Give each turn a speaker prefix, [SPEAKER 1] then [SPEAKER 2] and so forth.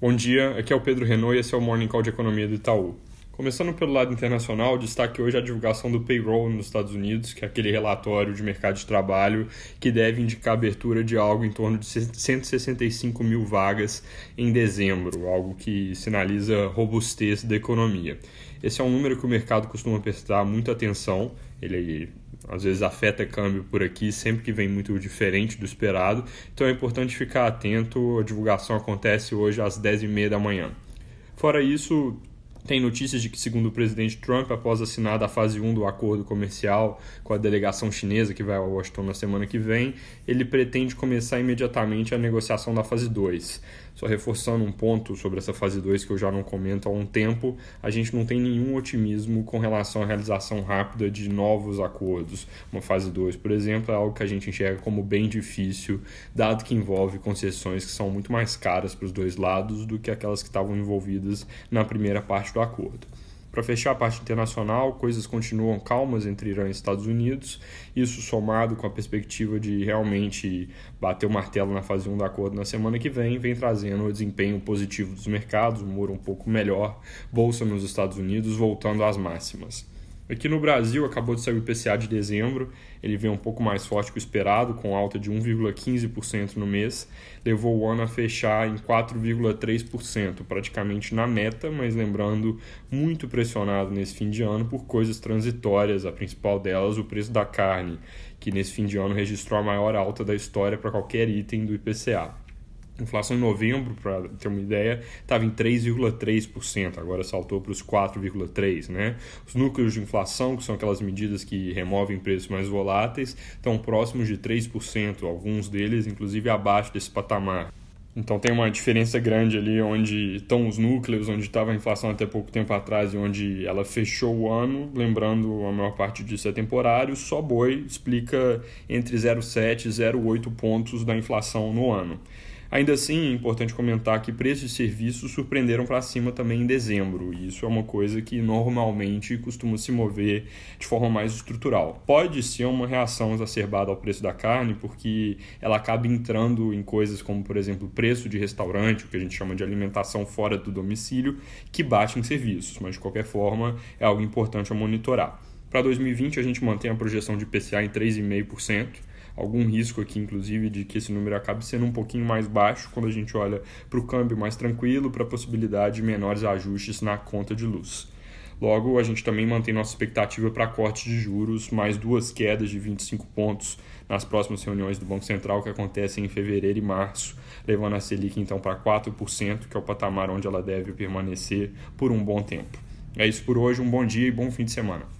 [SPEAKER 1] Bom dia, aqui é o Pedro Renault e esse é o Morning Call de Economia do Itaú. Começando pelo lado internacional, destaque hoje a divulgação do payroll nos Estados Unidos, que é aquele relatório de mercado de trabalho que deve indicar a abertura de algo em torno de 165 mil vagas em dezembro, algo que sinaliza robustez da economia. Esse é um número que o mercado costuma prestar muita atenção, ele às vezes afeta câmbio por aqui, sempre que vem muito diferente do esperado. Então é importante ficar atento. A divulgação acontece hoje às 10h30 da manhã. Fora isso, tem notícias de que, segundo o presidente Trump, após assinar a fase 1 do acordo comercial com a delegação chinesa, que vai a Washington na semana que vem, ele pretende começar imediatamente a negociação da fase 2. Só reforçando um ponto sobre essa fase 2 que eu já não comento há um tempo, a gente não tem nenhum otimismo com relação à realização rápida de novos acordos. Uma fase 2, por exemplo, é algo que a gente enxerga como bem difícil, dado que envolve concessões que são muito mais caras para os dois lados do que aquelas que estavam envolvidas na primeira parte do acordo. Para fechar a parte internacional, coisas continuam calmas entre Irã e Estados Unidos. Isso somado com a perspectiva de realmente bater o martelo na fase 1 do acordo na semana que vem, vem trazendo o desempenho positivo dos mercados, humor um pouco melhor, bolsa nos Estados Unidos voltando às máximas. Aqui no Brasil, acabou de sair o IPCA de dezembro, ele veio um pouco mais forte que o esperado, com alta de 1,15% no mês, levou o ano a fechar em 4,3%, praticamente na meta, mas lembrando, muito pressionado nesse fim de ano por coisas transitórias, a principal delas o preço da carne, que nesse fim de ano registrou a maior alta da história para qualquer item do IPCA. Inflação em novembro, para ter uma ideia, estava em 3,3%, agora saltou para os 4,3%. Né? Os núcleos de inflação, que são aquelas medidas que removem preços mais voláteis, estão próximos de 3%, alguns deles inclusive abaixo desse patamar. Então tem uma diferença grande ali onde estão os núcleos, onde estava a inflação até pouco tempo atrás e onde ela fechou o ano. Lembrando, a maior parte disso é temporário. Só boi explica entre 0,7 e 0,8 pontos da inflação no ano. Ainda assim, é importante comentar que preços de serviços surpreenderam para cima também em dezembro, e isso é uma coisa que normalmente costuma se mover de forma mais estrutural. Pode ser uma reação exacerbada ao preço da carne, porque ela acaba entrando em coisas como, por exemplo, preço de restaurante, o que a gente chama de alimentação fora do domicílio, que bate em serviços, mas de qualquer forma é algo importante a monitorar. Para 2020, a gente mantém a projeção de PCA em 3,5% algum risco aqui, inclusive, de que esse número acabe sendo um pouquinho mais baixo quando a gente olha para o câmbio mais tranquilo, para a possibilidade de menores ajustes na conta de luz. Logo, a gente também mantém nossa expectativa para corte de juros, mais duas quedas de 25 pontos nas próximas reuniões do Banco Central que acontecem em fevereiro e março, levando a Selic então para 4%, que é o patamar onde ela deve permanecer por um bom tempo. É isso por hoje, um bom dia e bom fim de semana.